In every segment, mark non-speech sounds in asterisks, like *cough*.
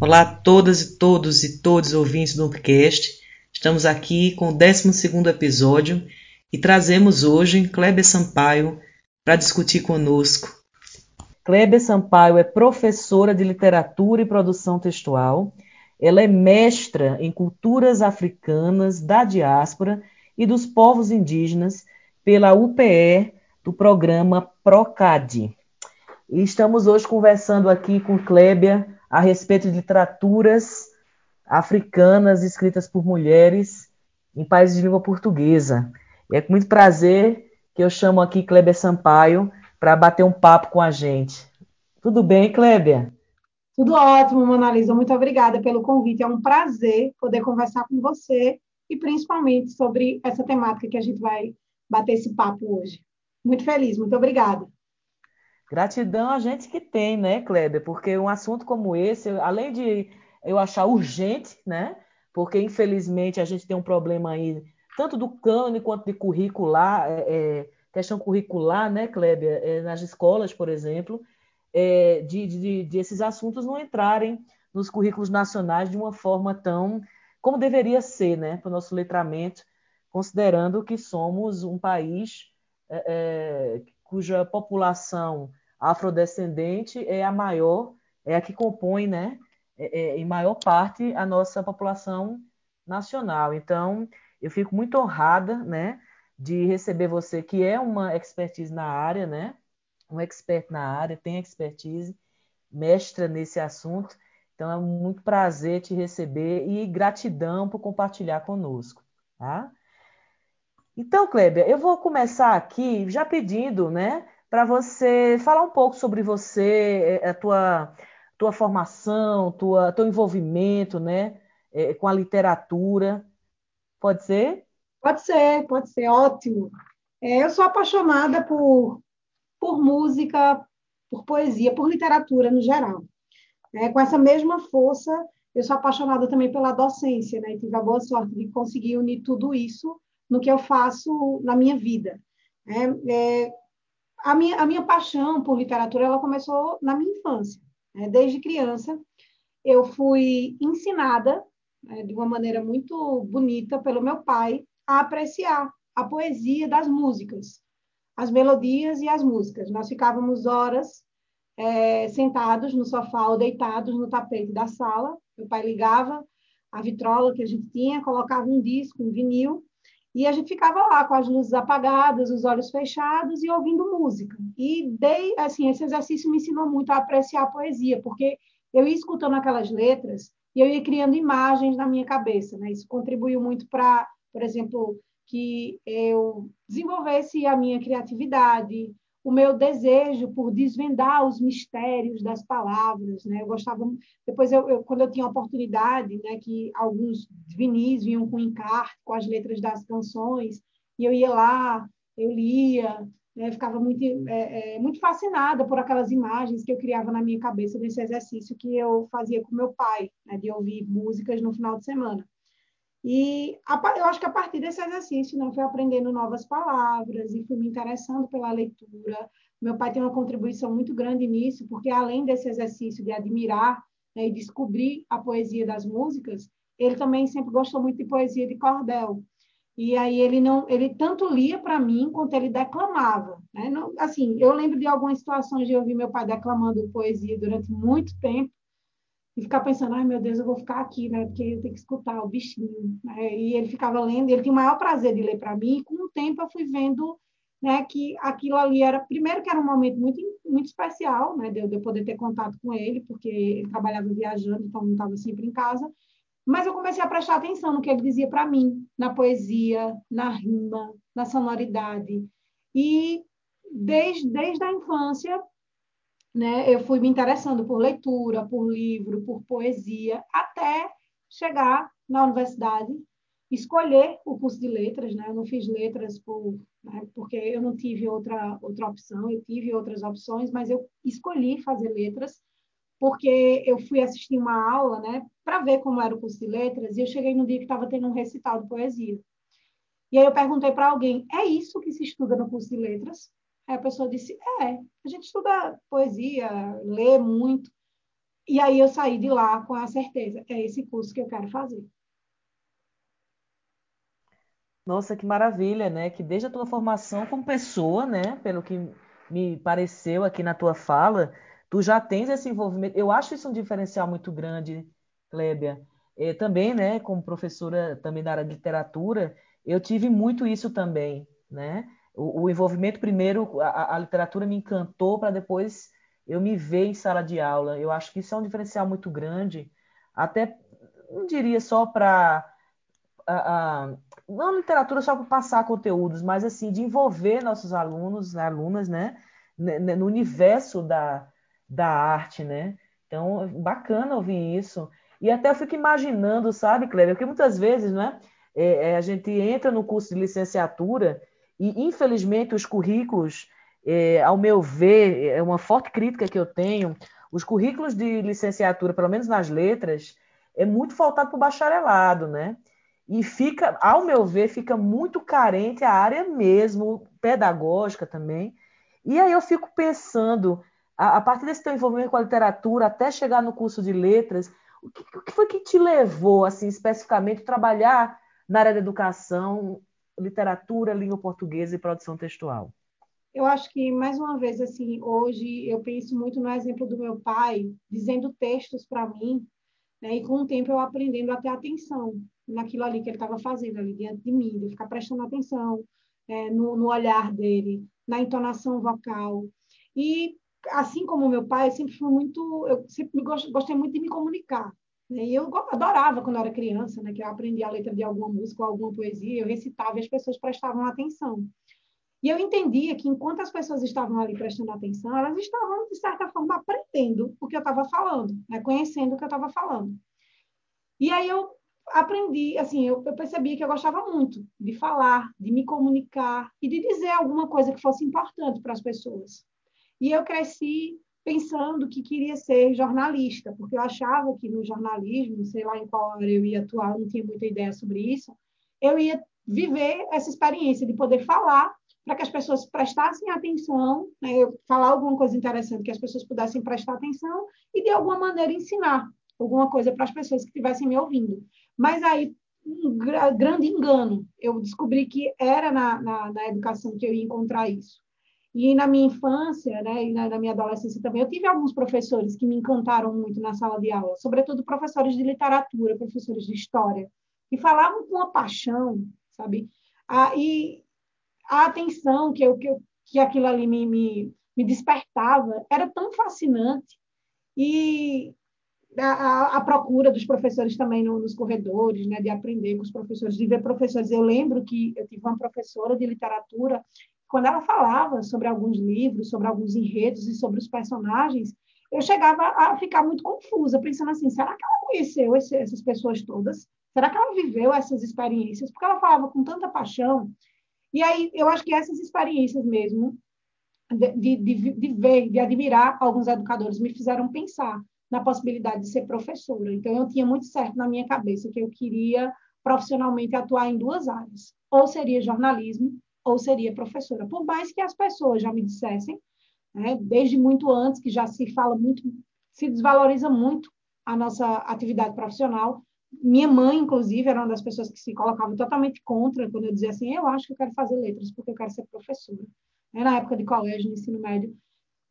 Olá a todas e todos e todos ouvintes do Upcast. Estamos aqui com o 12 episódio e trazemos hoje Kleber Sampaio para discutir conosco. Kleber Sampaio é professora de literatura e produção textual. Ela é mestra em culturas africanas da diáspora e dos povos indígenas pela UPE do programa PROCAD. E estamos hoje conversando aqui com Kleber a respeito de literaturas africanas escritas por mulheres em países de língua portuguesa. E é com muito prazer que eu chamo aqui Kleber Sampaio para bater um papo com a gente. Tudo bem, Kleber? Tudo ótimo, Monalisa. Muito obrigada pelo convite. É um prazer poder conversar com você e principalmente sobre essa temática que a gente vai bater esse papo hoje. Muito feliz, muito obrigada. Gratidão a gente que tem, né, Kleber? Porque um assunto como esse, além de eu achar urgente, né? Porque infelizmente a gente tem um problema aí, tanto do cânone quanto de curricular, é, é, questão curricular, né, Kleber? É, nas escolas, por exemplo, é, de, de, de esses assuntos não entrarem nos currículos nacionais de uma forma tão como deveria ser, né, para o nosso letramento, considerando que somos um país é, é, cuja população afrodescendente é a maior, é a que compõe, né, é, é, em maior parte, a nossa população nacional. Então, eu fico muito honrada, né, de receber você, que é uma expertise na área, né, um expert na área, tem expertise, mestra nesse assunto. Então, é muito prazer te receber e gratidão por compartilhar conosco, tá? Então, Kleber, eu vou começar aqui já pedindo, né, para você falar um pouco sobre você, é, a tua, tua formação, tua, teu envolvimento né, é, com a literatura. Pode ser? Pode ser, pode ser, ótimo. É, eu sou apaixonada por, por música, por poesia, por literatura no geral. É, com essa mesma força, eu sou apaixonada também pela docência, né? E tive a boa sorte de conseguir unir tudo isso no que eu faço na minha vida. É, é, a minha, a minha paixão por literatura ela começou na minha infância. Né? Desde criança, eu fui ensinada né, de uma maneira muito bonita pelo meu pai a apreciar a poesia das músicas, as melodias e as músicas. Nós ficávamos horas é, sentados no sofá ou deitados no tapete da sala. Meu pai ligava a vitrola que a gente tinha, colocava um disco, um vinil, e a gente ficava lá com as luzes apagadas, os olhos fechados e ouvindo música. E dei, assim, esse exercício me ensinou muito a apreciar a poesia, porque eu ia escutando aquelas letras e eu ia criando imagens na minha cabeça, né? Isso contribuiu muito para, por exemplo, que eu desenvolvesse a minha criatividade, o meu desejo por desvendar os mistérios das palavras, né? Eu gostava depois eu, eu, quando eu tinha oportunidade, né, que alguns vinis vinham com encarte com as letras das canções e eu ia lá, eu lia, né? ficava muito é, é, muito fascinada por aquelas imagens que eu criava na minha cabeça desse exercício que eu fazia com meu pai, né, de ouvir músicas no final de semana. E eu acho que a partir desse exercício, né, fui aprendendo novas palavras e fui me interessando pela leitura. Meu pai tem uma contribuição muito grande nisso, porque além desse exercício de admirar né, e descobrir a poesia das músicas, ele também sempre gostou muito de poesia de cordel. E aí ele não, ele tanto lia para mim quanto ele declamava. Né? Não, assim, eu lembro de algumas situações de ouvir meu pai declamando poesia durante muito tempo e ficar pensando, ai meu Deus, eu vou ficar aqui, né? Porque eu tenho que escutar o bichinho. Né? E ele ficava lendo, ele tinha o maior prazer de ler para mim, e com o tempo eu fui vendo né, que aquilo ali era, primeiro que era um momento muito, muito especial, né, de eu poder ter contato com ele, porque ele trabalhava viajando, então não estava sempre em casa, mas eu comecei a prestar atenção no que ele dizia para mim, na poesia, na rima, na sonoridade, e desde, desde a infância né, eu fui me interessando por leitura, por livro, por poesia, até chegar na universidade, escolher o curso de letras, né? Eu não fiz letras por, né, porque eu não tive outra outra opção, eu tive outras opções, mas eu escolhi fazer letras porque eu fui assistir uma aula, né, para ver como era o curso de letras, e eu cheguei no dia que estava tendo um recital de poesia. E aí eu perguntei para alguém: "É isso que se estuda no curso de letras?" Aí a pessoa disse: É, a gente estuda poesia, lê muito. E aí eu saí de lá com a certeza, é esse curso que eu quero fazer. Nossa, que maravilha, né? Que desde a tua formação como pessoa, né? Pelo que me pareceu aqui na tua fala, tu já tens esse envolvimento. Eu acho isso um diferencial muito grande, Clébia. E também, né? Como professora também da área de literatura, eu tive muito isso também, né? O, o envolvimento primeiro, a, a literatura me encantou para depois eu me ver em sala de aula. Eu acho que isso é um diferencial muito grande, até não diria só para não literatura só para passar conteúdos, mas assim de envolver nossos alunos, alunas, né, no universo da, da arte, né? Então, bacana ouvir isso. E até eu fico imaginando, sabe, Cléber, porque muitas vezes, né, é, é, a gente entra no curso de licenciatura e, infelizmente, os currículos, é, ao meu ver, é uma forte crítica que eu tenho, os currículos de licenciatura, pelo menos nas letras, é muito faltado para o bacharelado, né? E fica, ao meu ver, fica muito carente a área mesmo, pedagógica também. E aí eu fico pensando, a, a partir desse teu envolvimento com a literatura, até chegar no curso de letras, o que, o que foi que te levou, assim, especificamente, trabalhar na área da educação, literatura, língua portuguesa e produção textual? Eu acho que, mais uma vez, assim, hoje eu penso muito no exemplo do meu pai, dizendo textos para mim, né, e com o tempo eu aprendendo a ter atenção naquilo ali que ele estava fazendo ali diante de mim, de ficar prestando atenção é, no, no, olhar dele, na entonação vocal. E assim como meu pai, eu sempre fui muito, eu sempre gostei muito de me comunicar. Né? E eu adorava quando era criança, né, que eu aprendia a letra de alguma música ou alguma poesia, eu recitava e as pessoas prestavam atenção. E eu entendia que enquanto as pessoas estavam ali prestando atenção, elas estavam, de certa forma, aprendendo o que eu estava falando, né? conhecendo o que eu estava falando. E aí eu aprendi, assim, eu, eu percebi que eu gostava muito de falar, de me comunicar e de dizer alguma coisa que fosse importante para as pessoas. E eu cresci pensando que queria ser jornalista, porque eu achava que no jornalismo, sei lá em qual área eu ia atuar, não tinha muita ideia sobre isso, eu ia viver essa experiência de poder falar para que as pessoas prestassem atenção, né, falar alguma coisa interessante que as pessoas pudessem prestar atenção e de alguma maneira ensinar alguma coisa para as pessoas que estivessem me ouvindo. Mas aí, um grande engano, eu descobri que era na, na, na, educação que eu ia encontrar isso. E na minha infância, né, e na, na minha adolescência também, eu tive alguns professores que me encantaram muito na sala de aula, sobretudo professores de literatura, professores de história, que falavam com uma paixão, sabe? Ah, e a atenção que, eu, que, eu, que aquilo ali me, me, me despertava era tão fascinante. E a, a, procura dos professores também no, nos corredores, né, de aprender com os professores, de ver professores. Eu lembro que eu tive uma professora de literatura, quando ela falava sobre alguns livros, sobre alguns enredos e sobre os personagens, eu chegava a ficar muito confusa, pensando assim: será que ela conheceu esse, essas pessoas todas? Será que ela viveu essas experiências? Porque ela falava com tanta paixão. E aí, eu acho que essas experiências mesmo, de, de, de ver, de admirar alguns educadores, me fizeram pensar na possibilidade de ser professora. Então, eu tinha muito certo na minha cabeça que eu queria profissionalmente atuar em duas áreas. Ou seria jornalismo, ou seria professora. Por mais que as pessoas já me dissessem, né, desde muito antes, que já se fala muito, se desvaloriza muito a nossa atividade profissional. Minha mãe, inclusive, era uma das pessoas que se colocava totalmente contra quando eu dizia assim: eu acho que eu quero fazer letras porque eu quero ser professora. Na época de colégio, no ensino médio,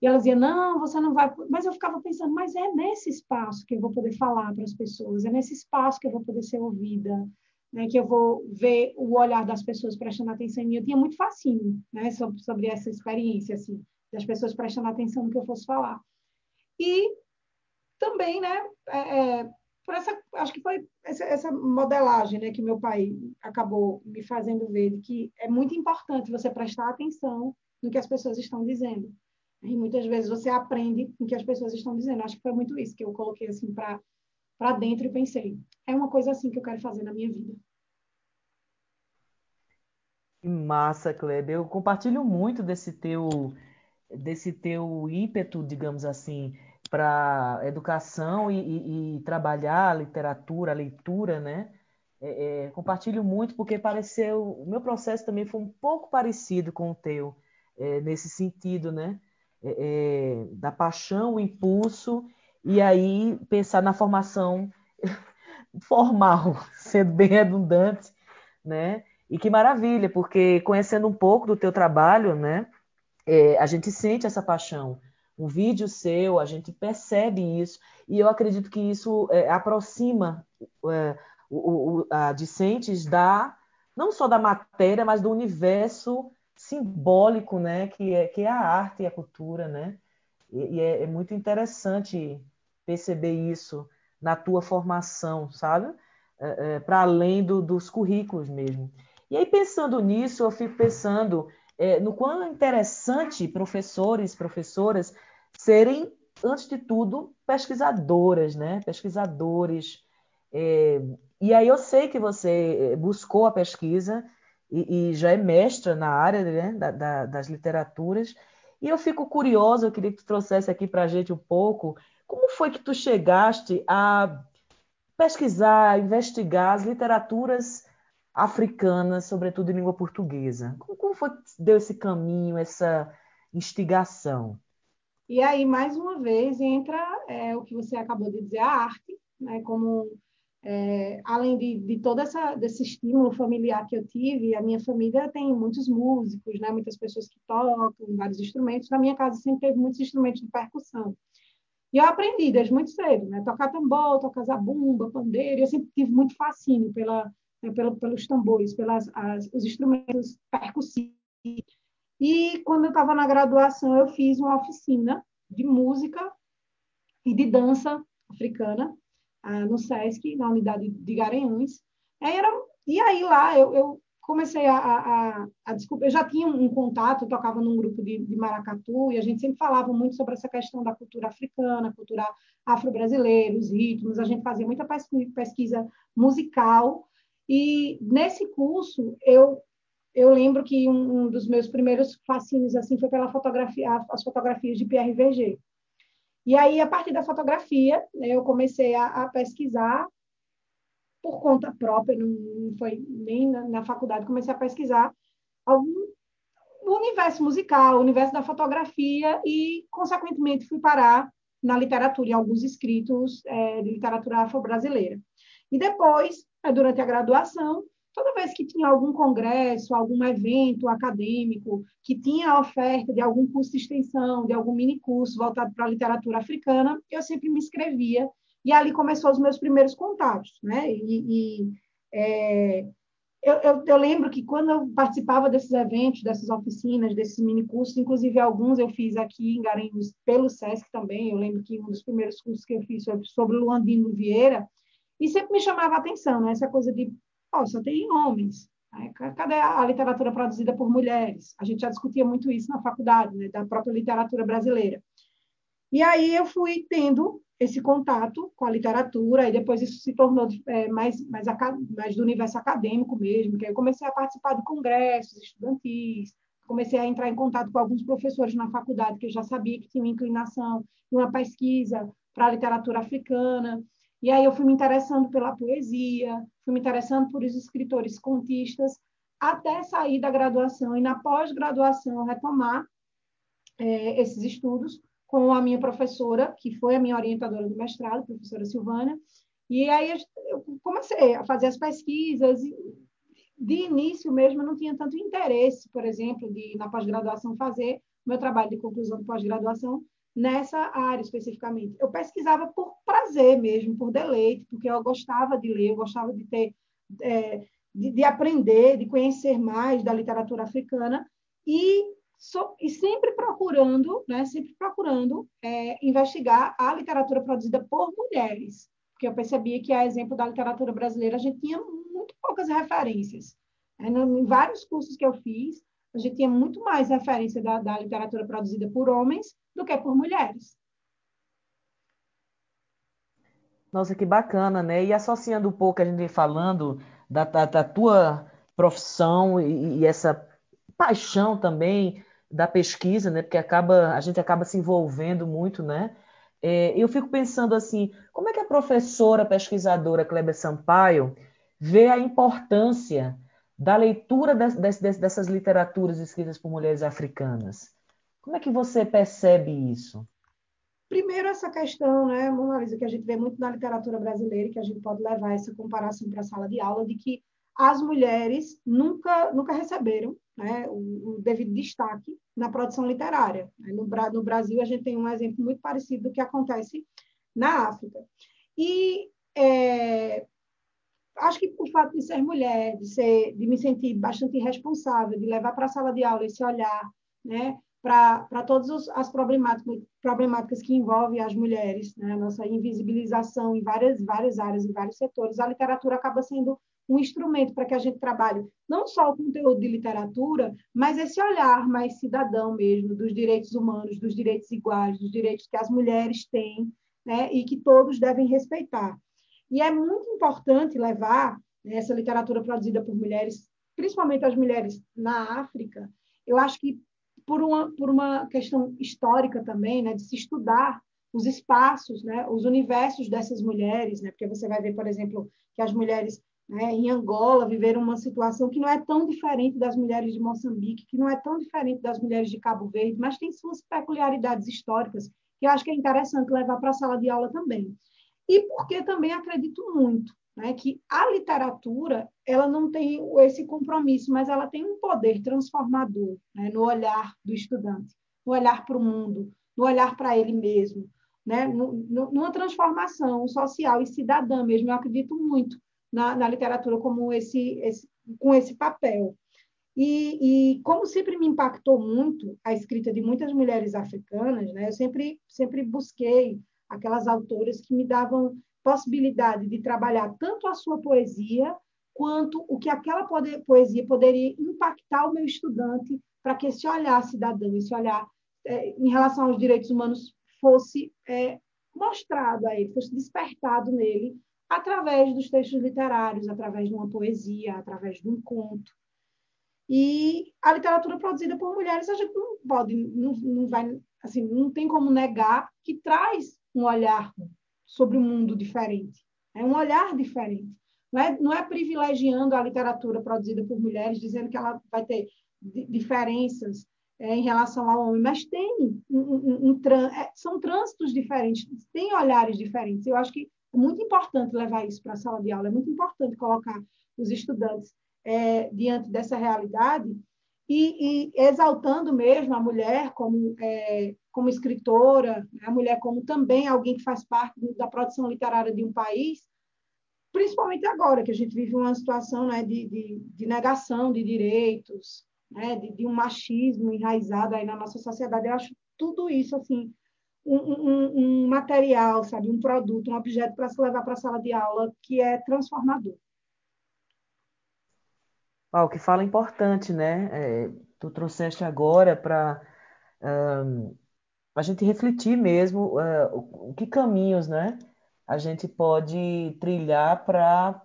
e ela dizia, não, você não vai. Mas eu ficava pensando, mas é nesse espaço que eu vou poder falar para as pessoas, é nesse espaço que eu vou poder ser ouvida, né, que eu vou ver o olhar das pessoas prestando atenção em mim. Eu tinha muito fascínio né, sobre, sobre essa experiência, assim, das pessoas prestando atenção no que eu fosse falar. E também, né, é, é, por essa, acho que foi essa, essa, modelagem né, que meu pai acabou me fazendo ver, de que é muito importante você prestar atenção no que as pessoas estão dizendo. E muitas vezes você aprende o que as pessoas estão dizendo. Acho que foi muito isso que eu coloquei assim para para dentro e pensei, é uma coisa assim que eu quero fazer na minha vida. Que massa, Kleber. Eu compartilho muito desse teu desse teu ímpeto, digamos assim, para educação e, e, e, trabalhar a literatura, a leitura, né? É, é, compartilho muito porque pareceu, o meu processo também foi um pouco parecido com o teu, é, nesse sentido, né? É, é, da paixão, o impulso e aí pensar na formação *laughs* formal, *laughs* sendo bem redundante, né? E que maravilha, porque conhecendo um pouco do teu trabalho, né? É, a gente sente essa paixão. Um vídeo seu, a gente percebe isso, e eu acredito que isso é, aproxima é, o, o, a discentes da não só da matéria, mas do universo simbólico, né? Que é, que é a arte e a cultura, né? E, e é, é muito interessante perceber isso na tua formação, sabe? É, é, Para além do, dos currículos mesmo. E aí, pensando nisso, eu fico pensando é, no quão interessante professores, professoras serem, antes de tudo, pesquisadoras, né? Pesquisadores. É, e aí eu sei que você é, buscou a pesquisa e, e já é mestra na área né, da, da, das literaturas. E eu fico curiosa, eu queria que tu trouxesse aqui para a gente um pouco como foi que tu chegaste a pesquisar, investigar as literaturas africanas, sobretudo em língua portuguesa? Como, como foi que deu esse caminho, essa instigação? E aí, mais uma vez, entra é, o que você acabou de dizer, a arte, né, como é, além de, de todo essa, desse estímulo familiar que eu tive, a minha família tem muitos músicos, né, muitas pessoas que tocam vários instrumentos. Na minha casa sempre teve muitos instrumentos de percussão. E eu aprendi desde muito cedo, né? Tocar tambor, tocar zabumba, pandeiro. Eu sempre tive muito fascínio pela, né, pelo, pelos tambores, pelos os instrumentos percussivos. E quando eu estava na graduação, eu fiz uma oficina de música e de dança africana ah, no SESC, na unidade de Garanhuns. Aí era, e aí lá eu, eu comecei a, a, a, desculpa, eu já tinha um contato, eu tocava num grupo de, de, maracatu e a gente sempre falava muito sobre essa questão da cultura africana, cultura afro-brasileira, os ritmos, a gente fazia muita pesquisa musical e nesse curso eu eu lembro que um, um dos meus primeiros fascínios assim foi pela fotografia, as fotografias de Pierre Verger. E aí a partir da fotografia né, eu comecei a, a pesquisar por conta própria, não foi nem na, na faculdade, comecei a pesquisar algum o universo musical, o universo da fotografia e, consequentemente, fui parar na literatura, em alguns escritos é, de literatura afro-brasileira. E depois, é, durante a graduação, toda vez que tinha algum congresso, algum evento acadêmico, que tinha a oferta de algum curso de extensão, de algum mini curso voltado para a literatura africana, eu sempre me inscrevia e ali começou os meus primeiros contatos, né? E, e é, eu, eu, eu, lembro que quando eu participava desses eventos, dessas oficinas, desses mini cursos, inclusive alguns eu fiz aqui em Garanhuns pelo SESC também. Eu lembro que um dos primeiros cursos que eu fiz sobre, sobre Luandino Vieira, e sempre me chamava a atenção, né? Essa coisa de, oh, só tem homens. Né? Cadê a literatura produzida por mulheres? A gente já discutia muito isso na faculdade, né? da própria literatura brasileira. E aí eu fui tendo esse contato com a literatura, e depois isso se tornou é, mais, mais, mais do universo acadêmico mesmo, que eu comecei a participar de congressos estudantis, comecei a entrar em contato com alguns professores na faculdade que eu já sabia que tinham inclinação em uma pesquisa para a literatura africana, e aí eu fui me interessando pela poesia, fui me interessando por os escritores contistas, até sair da graduação e na pós-graduação retomar é, esses estudos com a minha professora, que foi a minha orientadora do mestrado, professora Silvana, e aí eu comecei a fazer as pesquisas. De início mesmo, eu não tinha tanto interesse, por exemplo, de na pós-graduação fazer meu trabalho de conclusão de pós-graduação nessa área especificamente. Eu pesquisava por prazer mesmo, por deleite, porque eu gostava de ler, eu gostava de ter, é, de, de aprender, de conhecer mais da literatura africana e e sempre procurando, né, sempre procurando é, investigar a literatura produzida por mulheres, porque eu percebia que, a exemplo da literatura brasileira, a gente tinha muito poucas referências. É, em vários cursos que eu fiz, a gente tinha muito mais referência da, da literatura produzida por homens do que por mulheres. Nossa, que bacana, né? E associando um pouco a gente falando da, da, da tua profissão e, e, essa paixão também da pesquisa, né? Porque acaba, a gente acaba se envolvendo muito, né? É, eu fico pensando assim, como é que a professora pesquisadora Kleber Sampaio vê a importância da leitura dessas literaturas escritas por mulheres africanas? Como é que você percebe isso? primeiro, essa questão, né, Mona que a gente vê muito na literatura brasileira, que a gente pode levar essa comparação para a sala de aula, de que as mulheres nunca, nunca receberam né, o, o, devido destaque na produção literária. No, no, Brasil, a gente tem um exemplo muito parecido do que acontece na África. E é, acho que o fato de ser mulher, de, ser, de me sentir bastante responsável, de levar para a sala de aula esse olhar né, para todas as problemáticas, problemáticas que envolvem as mulheres, né, nossa invisibilização em várias, várias áreas, em vários setores, a literatura acaba sendo um instrumento para que a gente trabalhe não só o conteúdo de literatura, mas esse olhar mais cidadão mesmo, dos direitos humanos, dos direitos iguais, dos direitos que as mulheres têm né, e que todos devem respeitar. E é muito importante levar né, essa literatura produzida por mulheres, principalmente as mulheres na África, eu acho que por uma, por uma questão histórica também, né, de se estudar os espaços, né, os universos dessas mulheres, né, porque você vai ver, por exemplo, que as mulheres né, em Angola viveram uma situação que não é tão diferente das mulheres de Moçambique, que não é tão diferente das mulheres de Cabo Verde, mas tem suas peculiaridades históricas que eu acho que é interessante levar para a sala de aula também. E porque também acredito muito né, que a literatura ela não tem esse compromisso, mas ela tem um poder transformador né, no olhar do estudante, no olhar para o mundo, no olhar para ele mesmo, né, numa transformação social e cidadã mesmo. Eu acredito muito na, na literatura como esse, esse, com esse papel. E, e, como sempre me impactou muito a escrita de muitas mulheres africanas, né, eu sempre, sempre busquei aquelas autoras que me davam possibilidade de trabalhar tanto a sua poesia quanto o que aquela poesia poderia impactar o meu estudante para que esse olhar cidadão, esse olhar é, em relação aos direitos humanos fosse é, mostrado a ele, fosse despertado nele através dos textos literários, através de uma poesia, através de um conto. E a literatura produzida por mulheres, a gente não pode, não, não vai, assim, não tem como negar que traz um olhar sobre o um mundo diferente, é um olhar diferente. Não é, não é privilegiando a literatura produzida por mulheres, dizendo que ela vai ter diferenças é, em relação ao homem, mas tem um, um, um, é, são trânsitos diferentes, tem olhares diferentes. Eu acho que é muito importante levar isso para a sala de aula, é muito importante colocar os estudantes é, diante dessa realidade e, e, exaltando mesmo a mulher como, é, como escritora, a mulher como também alguém que faz parte da produção literária de um país, principalmente agora que a gente vive uma situação né, de, de, de negação de direitos, né, de, de, um machismo enraizado aí na nossa sociedade. Eu acho tudo isso assim um, um, material, sabe, um produto, um objeto para se levar para a sala de aula que é transformador. Ah, o que fala é importante, né? É, tu trouxeste agora para um, a gente refletir mesmo uh, o, que caminhos, né? A gente pode trilhar para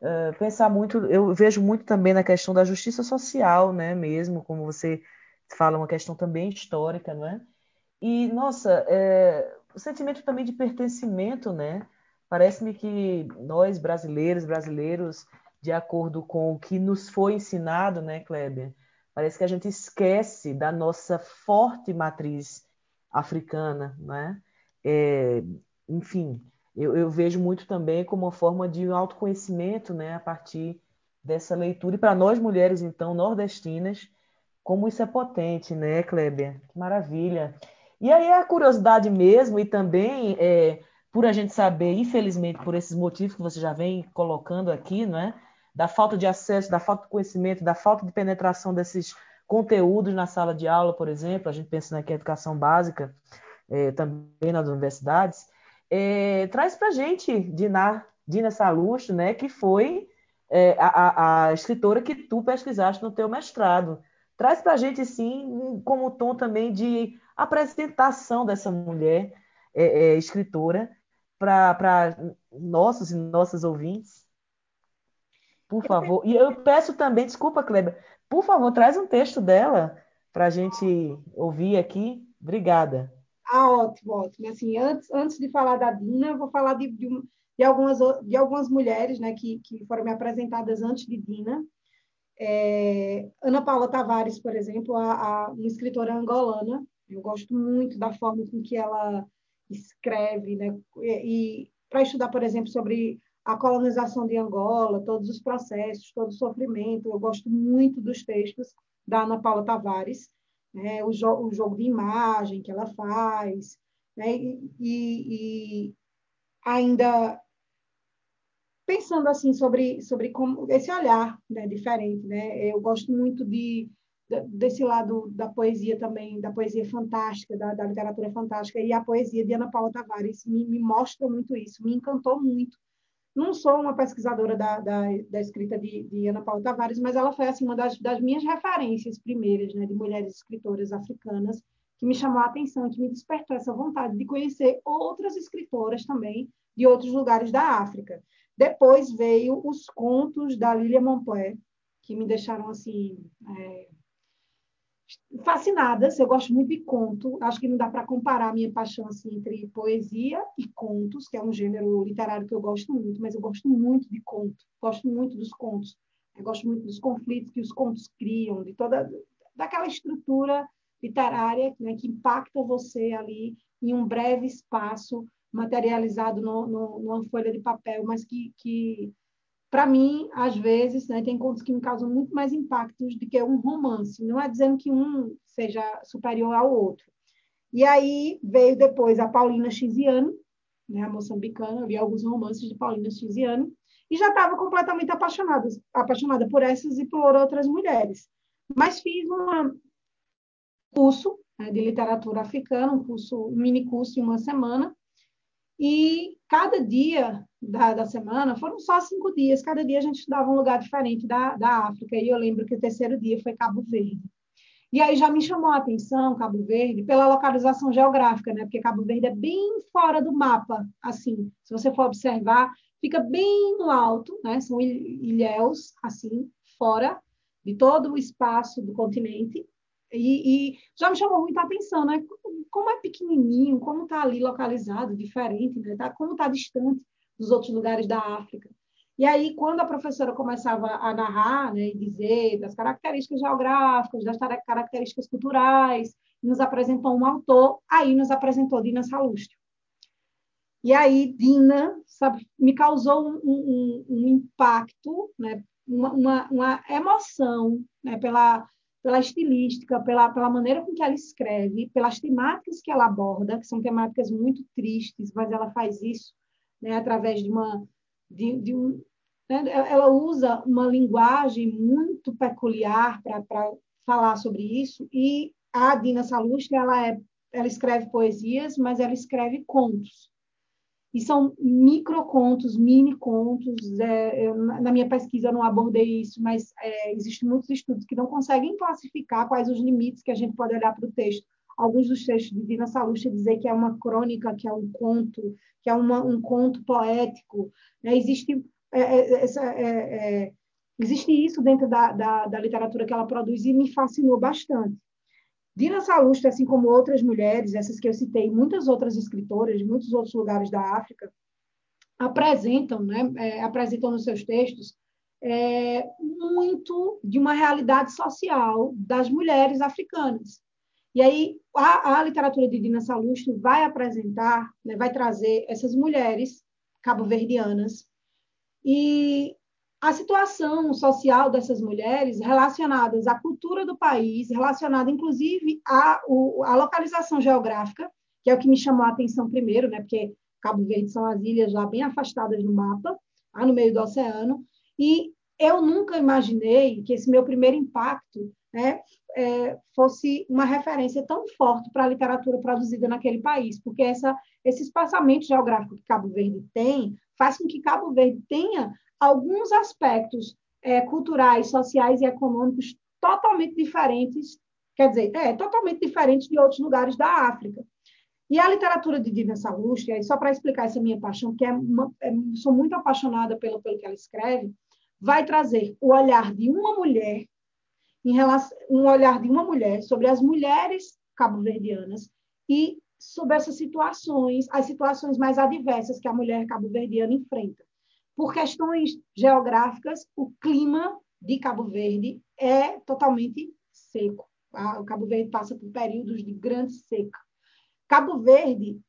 uh, pensar muito. Eu vejo muito também na questão da justiça social, né? Mesmo como você fala, uma questão também histórica, não é? E nossa, é, o sentimento também de pertencimento, né? Parece-me que nós brasileiros, brasileiros de acordo com o que nos foi ensinado, né, Kleber? Parece que a gente esquece da nossa forte matriz africana, né? É, enfim, eu, eu, vejo muito também como uma forma de autoconhecimento, né, a partir dessa leitura. E para nós mulheres, então, nordestinas, como isso é potente, né, Kleber? Que maravilha. E aí a curiosidade mesmo, e também é, por a gente saber, infelizmente, por esses motivos que você já vem colocando aqui, não é? da falta de acesso, da falta de conhecimento, da falta de penetração desses conteúdos na sala de aula, por exemplo, a gente pensa aqui educação básica, é, também nas universidades, é, traz para a gente Dina, Dina Salusto, né, que foi é, a, a, escritora que tu pesquisaste no teu mestrado. Traz para a gente, sim, como tom também de apresentação dessa mulher é, é, escritora para nossos e nossas ouvintes. Por favor. E eu peço também, desculpa, Kleber, por favor, traz um texto dela para a gente ouvir aqui. Obrigada. Ah, ótimo, ótimo. Assim, antes, antes de falar da Dina, eu vou falar de, de, de, algumas, de algumas mulheres né, que, que foram me apresentadas antes de Dina. É, Ana Paula Tavares, por exemplo, a, a, uma escritora angolana. Eu gosto muito da forma com que ela escreve, né? E, e para estudar, por exemplo, sobre a colonização de Angola, todos os processos, todo o sofrimento. Eu gosto muito dos textos da Ana Paula Tavares, né? o, jo o, jogo de imagem que ela faz, né? e, e, e ainda pensando assim sobre sobre como esse olhar né, diferente, né? Eu gosto muito de desse lado da poesia também, da poesia fantástica, da, da literatura fantástica e a poesia de Ana Paula Tavares me, me mostra muito isso, me encantou muito não sou uma pesquisadora da, da, da escrita de, de, Ana Paula Tavares, mas ela foi assim, uma das, das minhas referências primeiras né, de mulheres escritoras africanas, que me chamou a atenção, que me despertou essa vontade de conhecer outras escritoras também de outros lugares da África. Depois veio os contos da Lilia Montpellier, que me deixaram assim é, fascinadas. Eu gosto muito de conto. Acho que não dá para comparar a minha paixão assim entre poesia e contos, que é um gênero literário que eu gosto muito, mas eu gosto muito de conto. Gosto muito dos contos. Eu gosto muito dos conflitos que os contos criam, de toda daquela estrutura literária né, que impacta você ali em um breve espaço materializado no, no, numa folha de papel, mas que, que para mim, às vezes, né, tem contos que me causam muito mais impactos do que um romance. Não é dizendo que um seja superior ao outro. E aí veio depois a Paulina Chiziane, né, a moçambicana, eu li alguns romances de Paulina Chiziane, e já estava completamente apaixonada, apaixonada por essas e por outras mulheres. Mas fiz um curso né, de literatura africana, um curso, um mini curso em uma semana, e cada dia da, da, semana, foram só cinco dias, cada dia a gente estudava um lugar diferente da, da África, e eu lembro que o terceiro dia foi Cabo Verde. E aí já me chamou a atenção Cabo Verde pela localização geográfica, né? Porque Cabo Verde é bem fora do mapa, assim. Se você for observar, fica bem no alto, né? São ilhéus, assim, fora de todo o espaço do continente. E, e, já me chamou muita atenção, né? Como é pequenininho, como está ali localizado, diferente, né? Tá, como está distante dos outros lugares da África. E aí, quando a professora começava a narrar né, e dizer das características geográficas, das características culturais, nos apresentou um autor, aí nos apresentou Dina Salustio. E aí, Dina sabe, me causou um, um, um impacto, né, uma, uma, uma emoção né, pela, pela estilística, pela, pela maneira com que ela escreve, pelas temáticas que ela aborda, que são temáticas muito tristes, mas ela faz isso né, através de uma. De, de um, né, ela usa uma linguagem muito peculiar para falar sobre isso, e a Dina Salustre ela, é, ela escreve poesias, mas ela escreve contos. E são microcontos, mini contos. É, eu, na minha pesquisa eu não abordei isso, mas é, existem muitos estudos que não conseguem classificar quais os limites que a gente pode olhar para o texto. Alguns dos textos de Dina Salustra dizer que é uma crônica, que é um conto, que é uma, um conto poético. Né? Existe, é, é é, é, existe isso dentro da, da, da literatura que ela produz e me fascinou bastante. Dina Salustra, assim como outras mulheres, essas que eu citei, muitas outras escritoras de muitos outros lugares da África, apresentam, né, é, apresentam nos seus textos é, muito de uma realidade social das mulheres africanas. E aí a, a literatura de Dina Salustro vai apresentar, né, vai trazer essas mulheres cabo-verdianas e a situação social dessas mulheres relacionadas à cultura do país, relacionada inclusive à, à localização geográfica, que é o que me chamou a atenção primeiro, né? Porque Cabo Verde são as ilhas lá bem afastadas no mapa, lá no meio do oceano, e eu nunca imaginei que esse meu primeiro impacto né, é, fosse uma referência tão forte para a literatura produzida naquele país, porque essa, esse espaçamento geográfico que Cabo Verde tem faz com que Cabo Verde tenha alguns aspectos é, culturais, sociais e econômicos totalmente diferentes, quer dizer, é, totalmente diferentes de outros lugares da África. E a literatura de Dina Salustri, só para explicar essa minha paixão, que é, uma, é sou muito apaixonada pelo, pelo que ela escreve, vai trazer o olhar de uma mulher, relação, um olhar de uma mulher sobre as mulheres cabo-verdianas e sobre essas situações, as situações mais adversas que a mulher cabo-verdiana enfrenta. Por questões geográficas, o clima de Cabo Verde é totalmente seco. O Cabo Verde passa por períodos de grande seca. Cabo Verde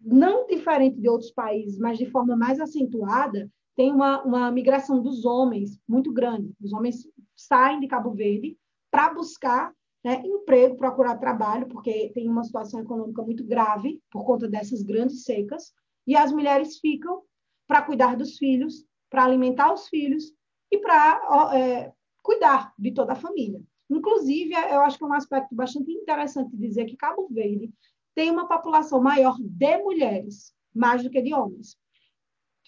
não diferente de outros países, mas de forma mais acentuada, tem uma, uma migração dos homens muito grande. Os homens saem de Cabo Verde para buscar né, emprego, procurar trabalho, porque tem uma situação econômica muito grave por conta dessas grandes secas, e as mulheres ficam para cuidar dos filhos, para alimentar os filhos e para é, cuidar de toda a família. Inclusive, eu acho que é um aspecto bastante interessante dizer que Cabo Verde tem uma população maior de mulheres, mais do que de homens.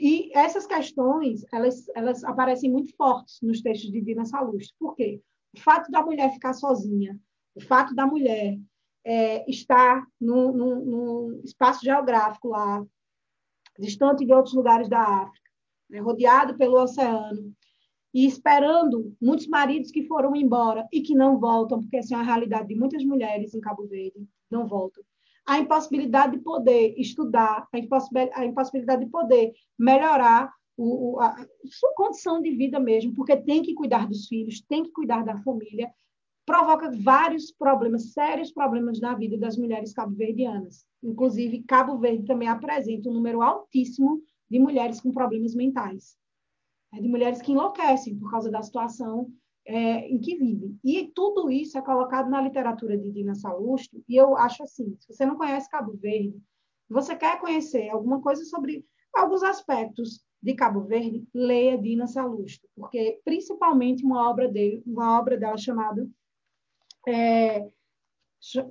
E essas questões, elas, elas aparecem muito fortes nos textos de Dina Salustro. Por quê? O fato da mulher ficar sozinha, o fato da mulher é, estar num, espaço geográfico lá, distante de outros lugares da África, né, rodeado pelo oceano, e esperando muitos maridos que foram embora e que não voltam, porque essa é a realidade de muitas mulheres em Cabo Verde, não voltam. A impossibilidade de poder estudar, a impossibilidade de poder melhorar o, a sua condição de vida mesmo, porque tem que cuidar dos filhos, tem que cuidar da família, provoca vários problemas, sérios problemas na vida das mulheres cabo-verdianas. Inclusive, Cabo Verde também apresenta um número altíssimo de mulheres com problemas mentais é de mulheres que enlouquecem por causa da situação é, em que vivem. E tudo isso é colocado na literatura de Dina Salustro, e eu acho assim, se você não conhece Cabo Verde, você quer conhecer alguma coisa sobre alguns aspectos de Cabo Verde, leia Dina Salustro, porque principalmente uma obra dele, uma obra dela chamada é,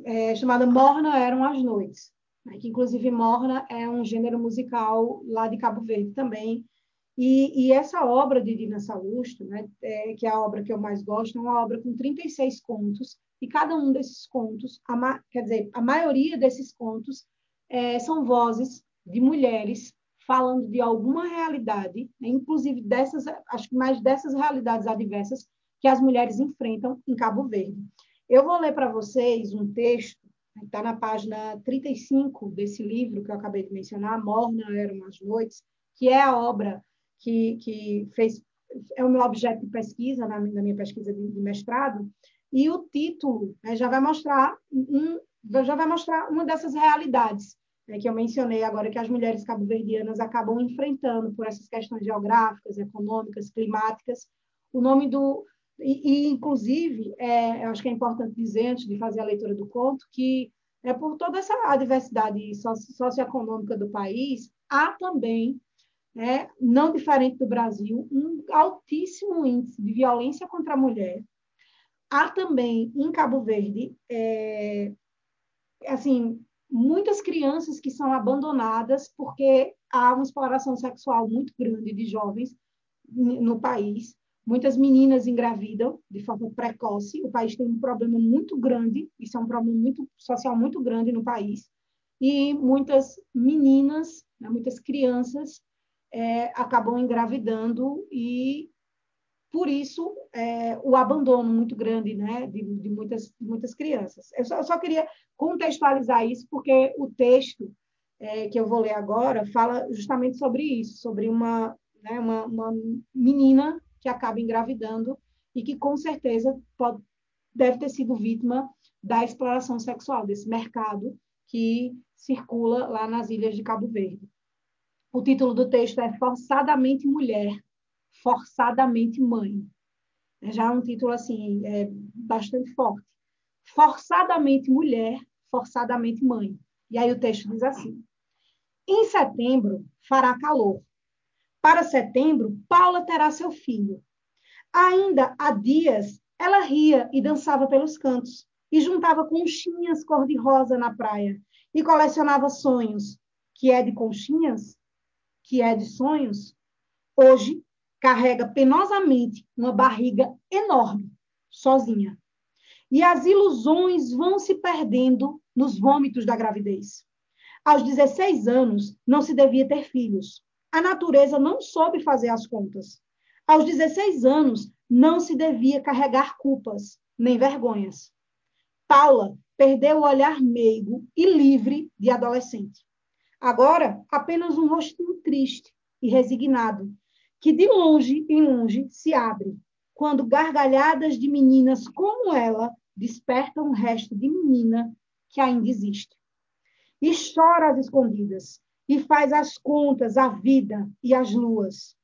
é, chamada Morna eram as noites, né, que inclusive Morna é um gênero musical lá de Cabo Verde também, e, e, essa obra de Dina Salustro, né, é, que é a obra que eu mais gosto, é uma obra com 36 contos, e cada um desses contos, a, quer dizer, a maioria desses contos é, são vozes de mulheres falando de alguma realidade, né, inclusive dessas, acho que mais dessas realidades adversas que as mulheres enfrentam em Cabo Verde. Eu vou ler para vocês um texto, que está na página 35 desse livro que eu acabei de mencionar, Morna Eram as Noites, que é a obra que, que fez é o meu objeto de pesquisa na, na minha pesquisa de, de, mestrado e o título né, já vai mostrar um, já vai mostrar uma dessas realidades né, que eu mencionei agora que as mulheres cabo-verdianas acabam enfrentando por essas questões geográficas, econômicas, climáticas. O nome do e, e inclusive é, acho que é importante dizer antes de fazer a leitura do conto que é por toda essa diversidade socioeconômica do país há também né, não diferente do Brasil, um altíssimo índice de violência contra a mulher. Há também, em Cabo Verde, é, assim, muitas crianças que são abandonadas porque há uma exploração sexual muito grande de jovens no país. Muitas meninas engravidam de forma precoce. O país tem um problema muito grande, isso é um problema muito social muito grande no país. E muitas meninas, né, muitas crianças é, acabam engravidando e por isso é, o abandono muito grande né, de, de muitas, muitas crianças. Eu só, eu só, queria contextualizar isso porque o texto é, que eu vou ler agora fala justamente sobre isso, sobre uma, né, uma, uma, menina que acaba engravidando e que com certeza pode, deve ter sido vítima da exploração sexual, desse mercado que circula lá nas ilhas de Cabo Verde. O título do texto é Forçadamente Mulher, Forçadamente Mãe. É já um título assim, é bastante forte. Forçadamente Mulher, Forçadamente Mãe. E aí o texto diz assim: Em setembro fará calor. Para setembro, Paula terá seu filho. Ainda há dias, ela ria e dançava pelos cantos, e juntava conchinhas cor-de-rosa na praia, e colecionava sonhos, que é de conchinhas, que é de sonhos, hoje carrega penosamente uma barriga enorme, sozinha. E as ilusões vão se perdendo nos vômitos da gravidez. Aos 16 anos, não se devia ter filhos. A natureza não soube fazer as contas. Aos 16 anos, não se devia carregar culpas, nem vergonhas. Paula perdeu o olhar meigo e livre de adolescente. Agora, apenas um rostinho triste e resignado, que de longe em longe se abre, quando gargalhadas de meninas como ela despertam o resto de menina que ainda existe. e chora às escondidas, e faz as contas, a vida e as luas.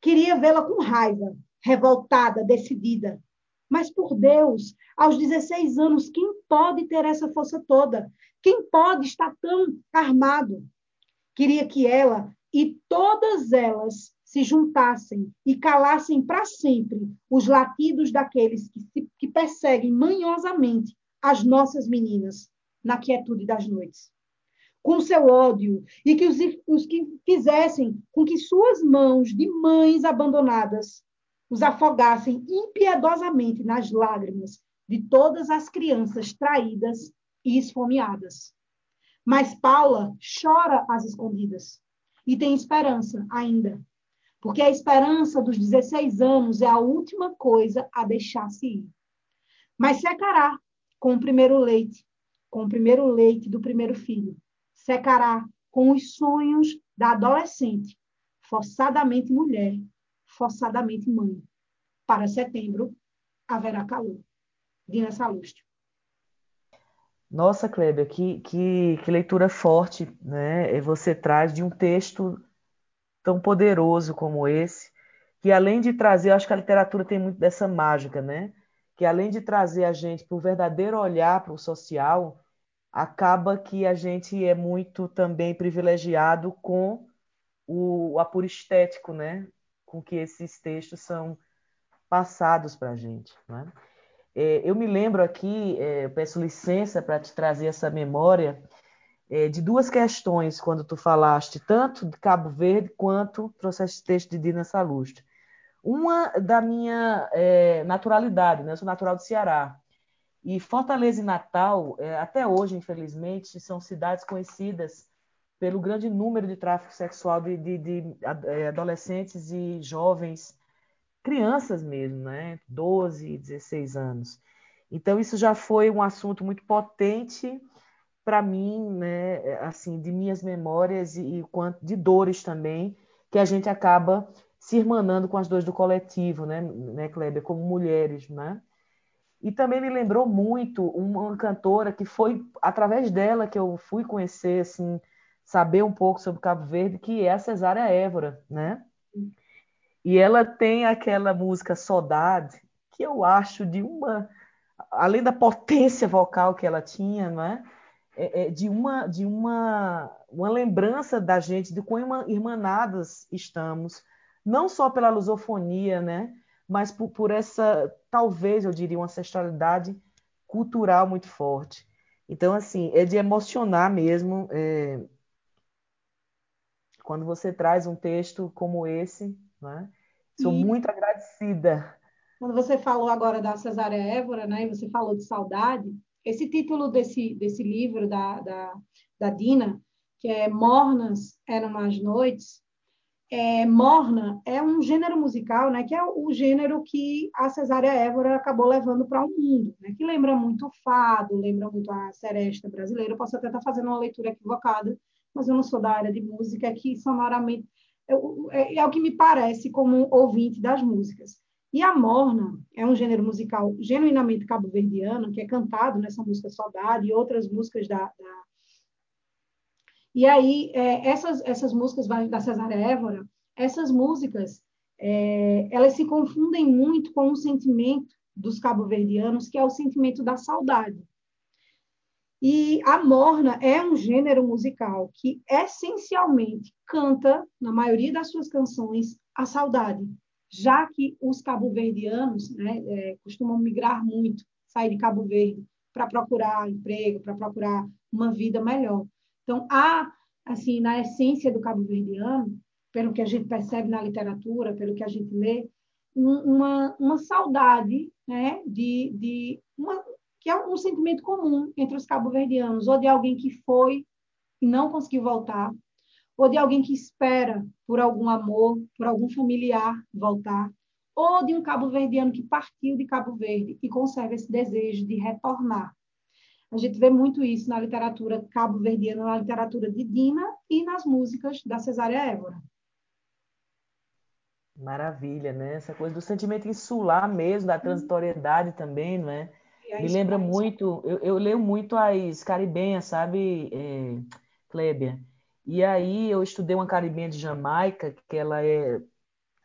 Queria vê-la com raiva, revoltada, decidida. Mas por Deus, aos 16 anos, quem pode ter essa força toda? Quem pode estar tão armado? Queria que ela e todas elas se juntassem e calassem para sempre os latidos daqueles que, se, que perseguem manhosamente as nossas meninas na quietude das noites. Com seu ódio, e que os, os que fizessem com que suas mãos de mães abandonadas os afogassem impiedosamente nas lágrimas de todas as crianças traídas e esfomeadas. Mas Paula chora às escondidas e tem esperança ainda, porque a esperança dos 16 anos é a última coisa a deixar-se ir. Mas secará com o primeiro leite, com o primeiro leite do primeiro filho. Secará com os sonhos da adolescente, forçadamente mulher, forçadamente mãe. Para setembro haverá calor. Dina Salustio. Nossa, Kleber, que, que, que leitura forte, né? Você traz de um texto tão poderoso como esse, que além de trazer, eu acho que a literatura tem muito dessa mágica, né? Que além de trazer a gente para o verdadeiro olhar para o social, acaba que a gente é muito também privilegiado com o, apuro estético, né? Com que esses textos são passados para a gente, né? É, eu me lembro aqui, é, peço licença para te trazer essa memória é, de duas questões quando tu falaste tanto de Cabo Verde quanto trouxeste texto de Dina Salustre. Uma da minha é, naturalidade, né? eu sou natural do Ceará. E Fortaleza e Natal, é, até hoje, infelizmente, são cidades conhecidas pelo grande número de tráfico sexual de, de, de é, adolescentes e jovens crianças mesmo, né? 12, 16 anos. Então isso já foi um assunto muito potente para mim, né? Assim, de minhas memórias e, e de dores também, que a gente acaba se irmanando com as dores do coletivo, né, né Kleber, como mulheres, né? E também me lembrou muito uma cantora que foi através dela que eu fui conhecer, assim, saber um pouco sobre Cabo Verde, que é a Cesária Évora, né? E ela tem aquela música Saudade, que eu acho de uma. Além da potência vocal que ela tinha, né? É, é de uma, de uma, uma lembrança da gente de quão irmanadas estamos, não só pela lusofonia, né? mas por, por essa, talvez eu diria, uma ancestralidade cultural muito forte. Então, assim, é de emocionar mesmo é, quando você traz um texto como esse, né? Sou e muito agradecida. Quando você falou agora da Cesária Évora, né, e você falou de saudade, esse título desse, desse livro da, da, da Dina, que é Mornas Eram as Noites, é, Morna é um gênero musical, né, que é o gênero que a Cesária Évora acabou levando para o mundo, né, que lembra muito o fado, lembra muito a seresta brasileira. Eu posso até estar fazendo uma leitura equivocada, mas eu não sou da área de música, que sonoramente é, é o que me parece como ouvinte das músicas. E a morna é um gênero musical genuinamente cabo-verdiano, que é cantado nessa música Saudade e outras músicas da. da... E aí, é, essas, essas músicas da Cesária Évora, essas músicas, é, elas se confundem muito com o sentimento dos cabo-verdianos, que é o sentimento da saudade. E a morna é um gênero musical que essencialmente canta, na maioria das suas canções, a saudade, já que os cabo-verdianos né, é, costumam migrar muito, sair de Cabo Verde para procurar emprego, para procurar uma vida melhor. Então, há, assim, na essência do cabo-verdiano, pelo que a gente percebe na literatura, pelo que a gente lê, uma, uma saudade né, de, de uma, que é um sentimento comum entre os cabo-verdianos, ou de alguém que foi e não conseguiu voltar, ou de alguém que espera por algum amor, por algum familiar voltar, ou de um cabo-verdiano que partiu de Cabo Verde e conserva esse desejo de retornar. A gente vê muito isso na literatura cabo-verdiana, na literatura de Dina e nas músicas da Cesária Évora. Maravilha, né? Essa coisa do sentimento insular mesmo, da transitoriedade também, não é? Me lembra muito, eu, eu, leio muito as caribenhas, sabe, é, Clébia? E aí eu estudei uma caribenha de Jamaica, que ela é,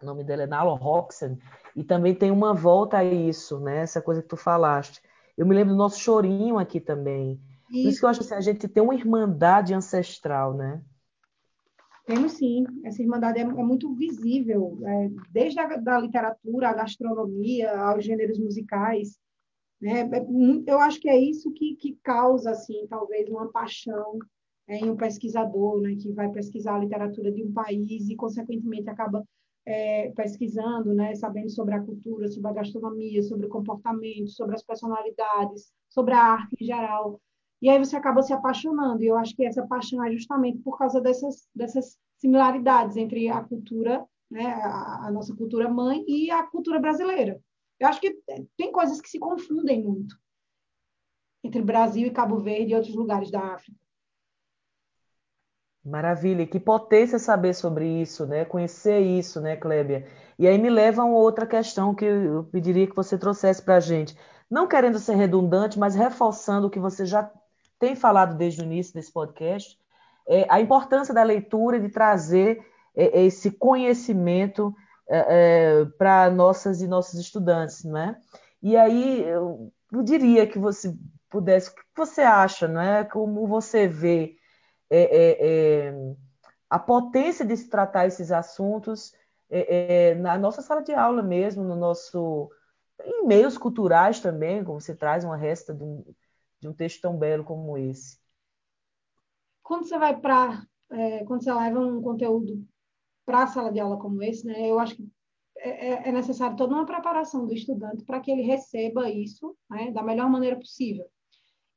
o nome dela é Nalo Roxen, e também tem uma volta a isso, né? Essa coisa que tu falaste. Eu me lembro do nosso chorinho aqui também. Isso. Por isso que eu acho que assim, a gente tem uma irmandade ancestral, né? Temos sim, essa irmandade é, é muito visível, é, desde a da literatura, a gastronomia, aos gêneros musicais. Né? Eu acho que é isso que, que causa, assim, talvez, uma paixão é, em um pesquisador, né, que vai pesquisar a literatura de um país e, consequentemente, acaba é, pesquisando, né, sabendo sobre a cultura, sobre a gastronomia, sobre o comportamento, sobre as personalidades, sobre a arte em geral. E aí você acaba se apaixonando. E eu acho que essa paixão é justamente por causa dessas, dessas similaridades entre a cultura, né, a, a nossa cultura mãe e a cultura brasileira. Eu acho que tem coisas que se confundem muito entre Brasil e Cabo Verde e outros lugares da África. Maravilha, que potência saber sobre isso, né? Conhecer isso, né, Clébia? E aí me leva a outra questão que eu pediria que você trouxesse para a gente. Não querendo ser redundante, mas reforçando o que você já tem falado desde o início desse podcast, é, a importância da leitura e de trazer é, esse conhecimento é, é para nossas e nossos estudantes, não é? E aí eu, diria que você pudesse, o que você acha, não é? Como você vê é, é, é, a potência de se tratar esses assuntos na nossa sala de aula mesmo, no nosso em meios culturais também, como você traz uma resta de um, de um texto tão belo como esse. Quando você vai para quando você leva um conteúdo para a sala de aula como esse, né, eu acho que é, é necessário toda uma preparação do estudante para que ele receba isso né, da melhor maneira possível.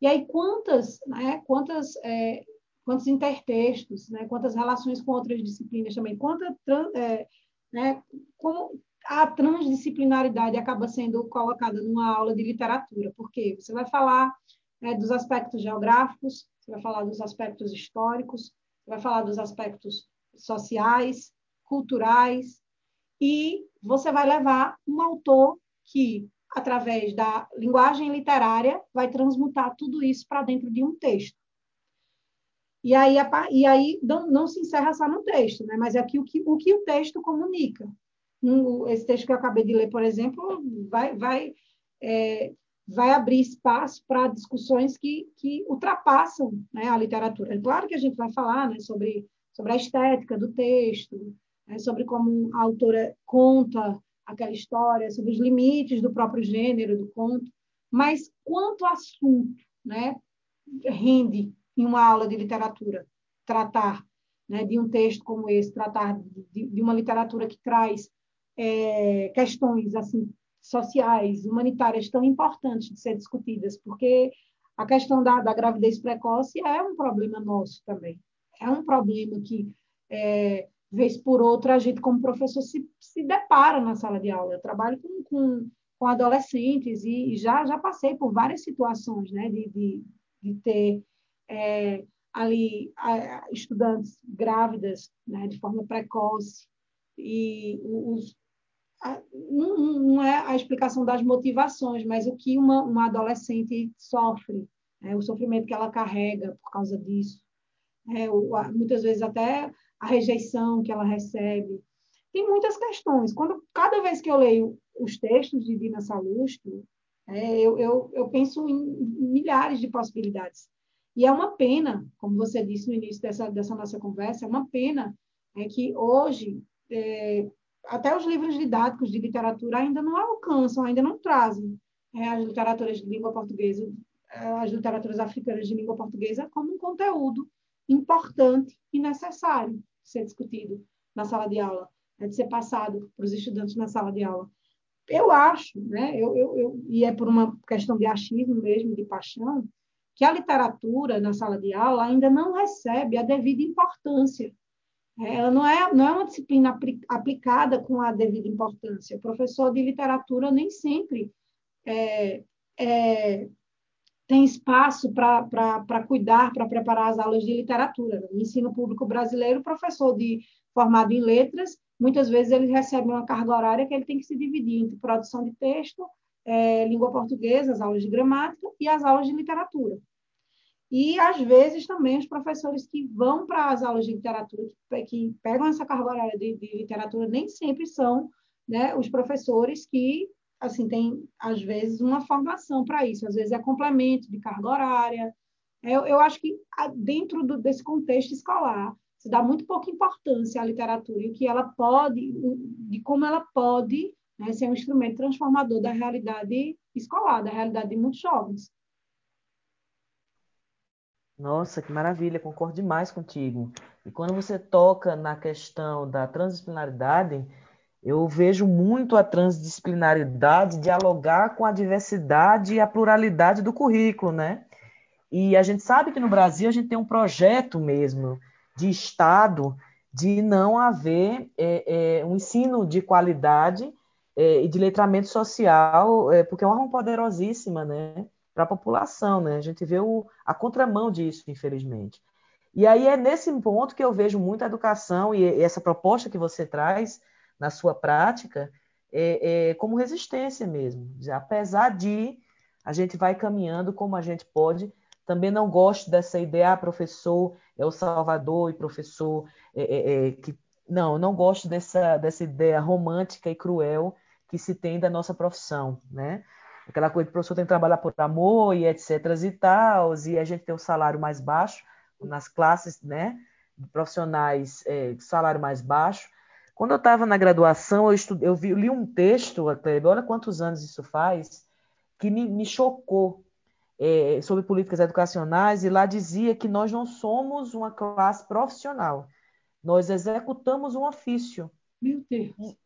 E aí, quantas, né, quantas é, quantos intertextos, né? quantas relações com outras disciplinas também, quanta é, né? como a transdisciplinaridade acaba sendo colocada numa aula de literatura, porque você vai falar né, dos aspectos geográficos, você vai falar dos aspectos históricos, você vai falar dos aspectos sociais, culturais, e você vai levar um autor que, através da linguagem literária, vai transmutar tudo isso para dentro de um texto. E aí, e aí não, se encerra só no texto, né? mas é aqui o que, o que o texto comunica. esse texto que eu acabei de ler, por exemplo, vai, vai, é, vai abrir espaço para discussões que, que ultrapassam né, a literatura. É claro que a gente vai falar né, sobre, sobre a estética do texto, né, sobre como a autora conta aquela história, sobre os limites do próprio gênero do conto, mas quanto assunto né, rende em uma aula de literatura, tratar né, de um texto como esse, tratar de, de uma literatura que traz é, questões assim sociais, humanitárias tão importantes de ser discutidas, porque a questão da, da gravidez precoce é um problema nosso também. É um problema que, é, vez por outra, a gente, como professor, se, se depara na sala de aula. Eu trabalho com, com, com adolescentes e, e já, já passei por várias situações né, de, de, de ter é, ali a, estudantes grávidas né, de forma precoce e os, a, não, não, é a explicação das motivações, mas o que uma, uma adolescente sofre, né, o sofrimento que ela carrega por causa disso, é, muitas vezes até a rejeição que ela recebe. Tem muitas questões. Quando cada vez que eu leio os textos de Dina Salustro, é, eu, eu, eu penso em milhares de possibilidades. E é uma pena, como você disse no início dessa, dessa nossa conversa, é uma pena é que hoje é, até os livros didáticos de literatura ainda não alcançam, ainda não trazem é, as literaturas de língua portuguesa, é, as literaturas africanas de língua portuguesa como um conteúdo importante e necessário ser discutido na sala de aula, né, de ser passado para os estudantes na sala de aula. Eu acho, né, eu, eu, eu, e é por uma questão de achismo mesmo, de paixão, que a literatura na sala de aula ainda não recebe a devida importância. É, ela não é, não é uma disciplina aplicada com a devida importância. O professor de literatura nem sempre é, é, tem espaço para cuidar, para preparar as aulas de literatura. No ensino público brasileiro, o professor de, formado em letras, muitas vezes ele recebe uma carga horária que ele tem que se dividir entre produção de texto é, língua portuguesa, as aulas de gramática e as aulas de literatura. E, às vezes, também os professores que vão para as aulas de literatura, que, que pegam essa carga horária de, de, literatura, nem sempre são né, os professores que, assim, têm, às vezes, uma formação para isso. Às vezes é complemento de carga horária. Eu, eu acho que, dentro do, desse contexto escolar, se dá muito pouca importância à literatura e o que ela pode, de como ela pode né, ser um instrumento transformador da realidade escolar, da realidade de muitos jovens. Nossa, que maravilha, concordo demais contigo. E quando você toca na questão da transdisciplinaridade, eu vejo muito a transdisciplinaridade dialogar com a diversidade e a pluralidade do currículo, né? E a gente sabe que no Brasil a gente tem um projeto mesmo de Estado de não haver é, é, um ensino de qualidade é, e de letramento social, é, porque é uma arma poderosíssima, né? para a população, né? A gente vê o, a contramão disso, infelizmente. E aí é nesse ponto que eu vejo muito a educação e, e essa proposta que você traz na sua prática é, é, como resistência mesmo. Apesar de a gente vai caminhando como a gente pode. Também não gosto dessa ideia, ah, professor é o salvador e professor é, é, é que não, não gosto dessa, dessa ideia romântica e cruel que se tem da nossa profissão, né? aquela coisa de professor tem que trabalhar por amor e etc e tal, e a gente tem um salário mais baixo nas classes, né, profissionais, é, salário mais baixo. Quando eu estava na graduação, eu, eu, vi, li um texto, Kleber, olha quantos anos isso faz, que me, me chocou é, sobre políticas educacionais, e lá dizia que nós não somos uma classe profissional, nós executamos um ofício. Meu Deus.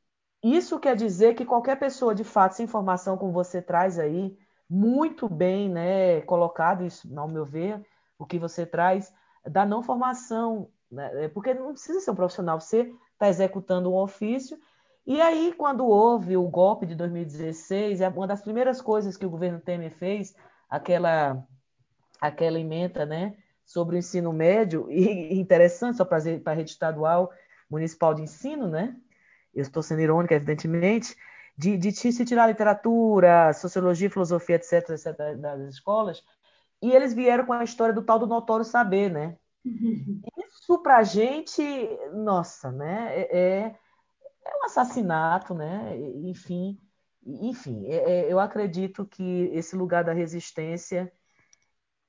Isso quer dizer que qualquer pessoa, de fato, essa informação como você traz aí, muito bem né, colocado, isso, ao meu ver, o que você traz, da não formação, né, é, porque não precisa ser um profissional, você está executando um ofício. E aí, quando houve o golpe de 2016, é uma das primeiras coisas que o governo Temer fez, aquela, aquela emenda né, sobre o ensino médio, e *laughs* interessante, só para a rede estadual municipal de ensino, né? eu estou sendo irônica, evidentemente, de, de se tirar literatura, sociologia, filosofia, etc., etc., das escolas, e eles vieram com a história do tal do notório saber, né? Isso para a gente, nossa, né? É, é, é, um assassinato, né? Enfim, enfim, é, é, eu acredito que esse lugar da resistência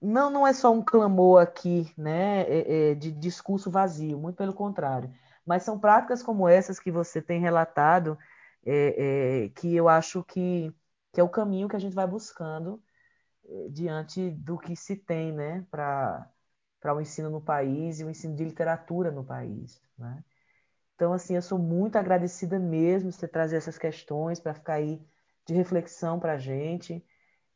não, não é só um clamor aqui, né? É, é de discurso vazio, muito pelo contrário. Mas são práticas como essas que você tem relatado que eu acho que, que é o caminho que a gente vai buscando diante do que se tem né, para o ensino no país e o ensino de literatura no país. Né? Então, assim, eu sou muito agradecida mesmo você trazer essas questões para ficar aí de reflexão para a gente.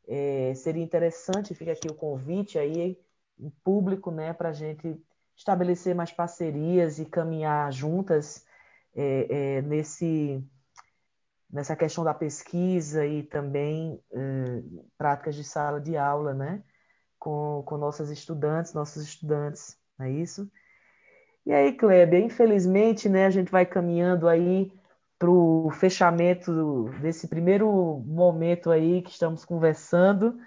É, seria interessante, fica aqui o convite aí, em público, né, para a gente estabelecer mais parcerias e caminhar juntas é, é, nesse, nessa questão da pesquisa e também é, práticas de sala de aula, né? Com, com nossas estudantes, nossos estudantes, não é isso? E aí, Kleber, infelizmente, né, a gente vai caminhando aí para o fechamento desse primeiro momento aí que estamos conversando.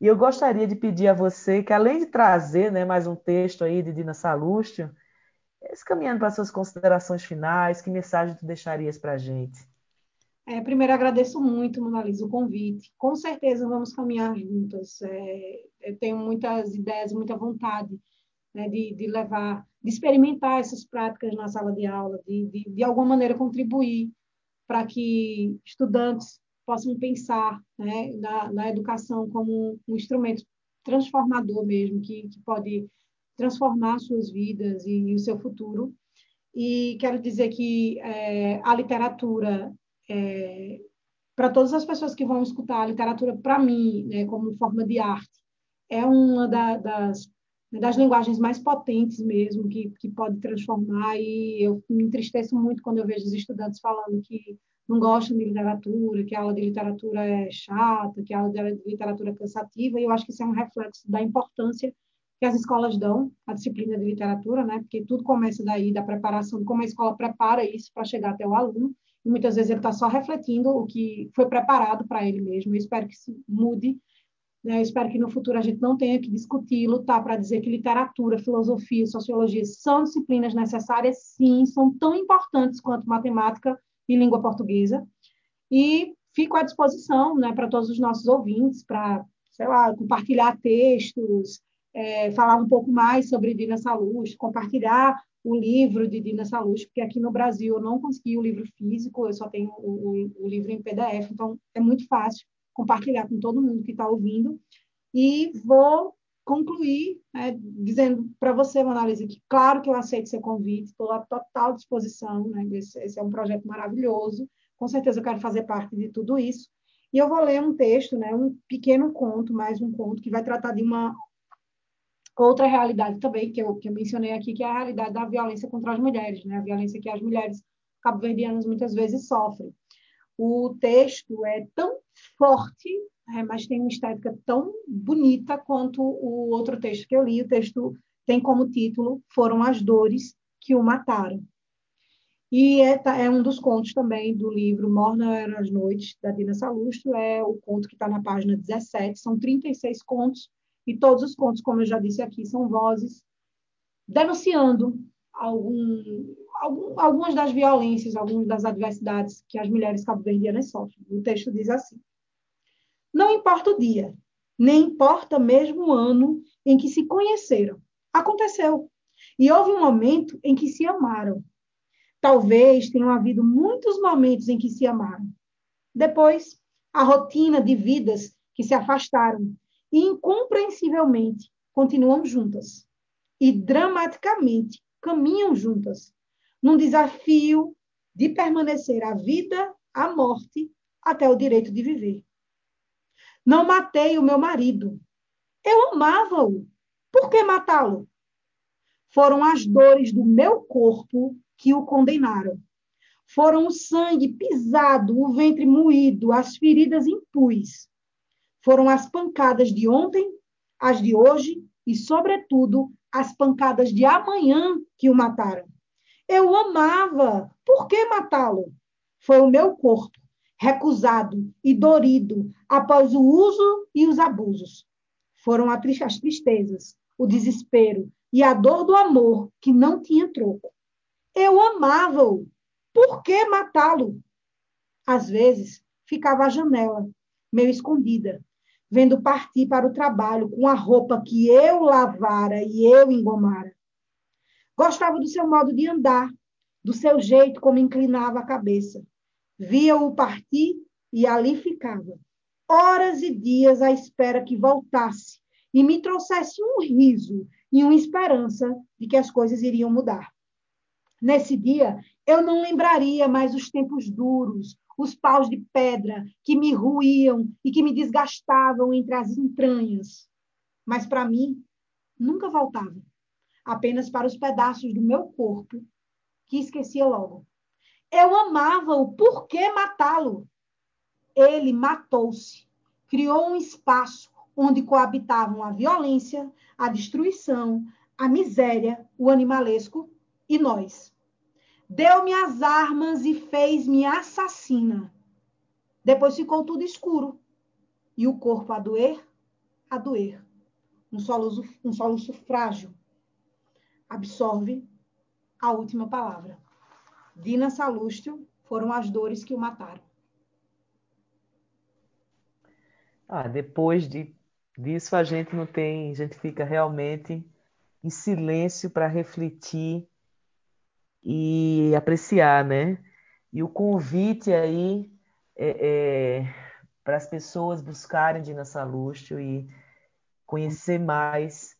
E eu gostaria de pedir a você que, além de trazer né, mais um texto aí de Dina Salustio, caminhando para suas considerações finais, que mensagem tu deixarias para a gente? É, primeiro, agradeço muito, Monalisa, o convite. Com certeza vamos caminhar juntas. É, eu tenho muitas ideias, muita vontade né, de, de, levar, de experimentar essas práticas na sala de aula, de, de, de alguma maneira contribuir para que estudantes possam pensar né, na, na, educação como um instrumento transformador mesmo, que, que pode transformar suas vidas e, e, o seu futuro. E quero dizer que é, a literatura, é, para todas as pessoas que vão escutar, a literatura, para mim, né, como forma de arte, é uma da, das, das linguagens mais potentes mesmo, que, que pode transformar. E eu me entristeço muito quando eu vejo os estudantes falando que não gostam de literatura, que a aula de literatura é chata, que a aula de literatura é cansativa, e eu acho que isso é um reflexo da importância que as escolas dão à disciplina de literatura, né? Porque tudo começa daí, da preparação, como a escola prepara isso para chegar até o aluno. E muitas vezes ele está só refletindo o que foi preparado para ele mesmo. Eu espero que isso mude. Né? Eu espero que no futuro a gente não tenha que discutir, lutar para dizer que literatura, filosofia, sociologia são disciplinas necessárias, sim, são tão importantes quanto matemática e língua portuguesa. E fico à disposição né, para todos os nossos ouvintes, para, sei lá, compartilhar textos, é, falar um pouco mais sobre Dina Salus, compartilhar o livro de Dina Salus, porque aqui no Brasil eu não consegui o livro físico, eu só tenho o, o, o livro em PDF, então é muito fácil compartilhar com todo mundo que está ouvindo. E vou concluir né, dizendo para você, Monalisa, que claro que eu aceito seu convite, estou à total disposição, né, esse, esse, é um projeto maravilhoso, com certeza eu quero fazer parte de tudo isso. E eu vou ler um texto, né, um pequeno conto, mais um conto, que vai tratar de uma outra realidade também, que eu, que eu mencionei aqui, que é a realidade da violência contra as mulheres, né, a violência que as mulheres cabo-verdianas muitas vezes sofrem. O texto é tão forte, é, mas tem uma estética tão bonita quanto o outro texto que eu li. O texto tem como título Foram as Dores que o Mataram. E é, tá, é um dos contos também do livro Morna Eram as Noites, da Dina Salustro. É o conto que está na página 17. São 36 contos, e todos os contos, como eu já disse aqui, são vozes denunciando algum, algum, algumas das violências, algumas das adversidades que as mulheres cabo-verdianas sofrem. O texto diz assim: Não importa o dia, nem importa mesmo o ano em que se conheceram. Aconteceu. E houve um momento em que se amaram. Talvez tenham havido muitos momentos em que se amaram. Depois, a rotina de vidas que se afastaram e incompreensivelmente continuam juntas. E dramaticamente caminham juntas, num desafio de permanecer a vida, a morte, até o direito de viver. Não matei o meu marido. Eu amava-o. Por que matá-lo? Foram as dores do meu corpo que o condenaram. Foram o sangue pisado, o ventre moído, as feridas impus. Foram as pancadas de ontem, as de hoje e, sobretudo, as pancadas de amanhã que o mataram. Eu amava. Por que matá-lo? Foi o meu corpo, recusado e dorido após o uso e os abusos. Foram as tristezas, o desespero e a dor do amor que não tinha troco. Eu amava-o. Por que matá-lo? Às vezes, ficava à janela, meio escondida, vendo partir para o trabalho com a roupa que eu lavara e eu engomara. Gostava do seu modo de andar, do seu jeito como inclinava a cabeça. Via-o partir e ali ficava, horas e dias à espera que voltasse e me trouxesse um riso e uma esperança de que as coisas iriam mudar. Nesse dia, eu não lembraria mais os tempos duros, os paus de pedra que me ruíam e que me desgastavam entre as entranhas. Mas para mim, nunca voltava, apenas para os pedaços do meu corpo que esquecia logo. Eu amava-o, por que matá-lo? Ele matou-se, criou um espaço onde coabitavam a violência, a destruição, a miséria, o animalesco e nós. Deu-me as armas e fez-me assassina. Depois ficou tudo escuro. E o corpo a doer, a doer. Um soluço, um soluço frágil. Absorve a última palavra. Dina Salustio foram as dores que o mataram. Ah, depois de, disso a gente não tem, a gente fica realmente em silêncio para refletir e apreciar, né? E o convite aí é, é para as pessoas buscarem Dina Salustio e conhecer mais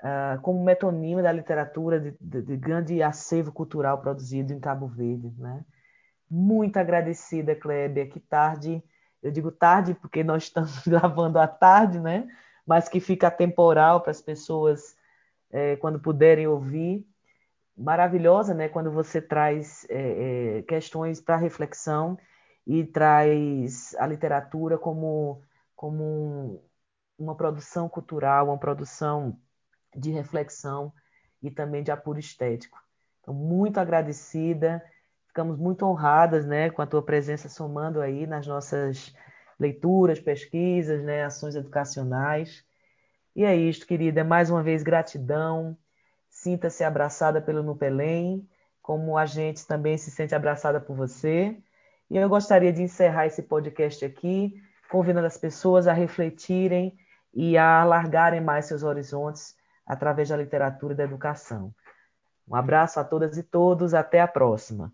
uh, como metonímio da literatura de, de, de, grande acervo cultural produzido em Cabo Verde, né? Muito agradecida, Kleber. Que tarde, eu digo tarde porque nós estamos *laughs* gravando à tarde, né? Mas que fica temporal para as pessoas é, quando puderem ouvir maravilhosa, né? Quando você traz é, é, questões para reflexão e traz a literatura como, como um, uma produção cultural, uma produção de reflexão e também de apuro estético. Então, muito agradecida. Ficamos muito honradas né, com a tua presença somando aí nas nossas leituras, pesquisas, né, ações educacionais. E é isto, querida. Mais uma vez, gratidão. Sinta-se abraçada pelo Nupelém, como a gente também se sente abraçada por você. E eu gostaria de encerrar esse podcast aqui, convidando as pessoas a refletirem e a alargarem mais seus horizontes através da literatura e da educação. Um abraço a todas e todos, até a próxima.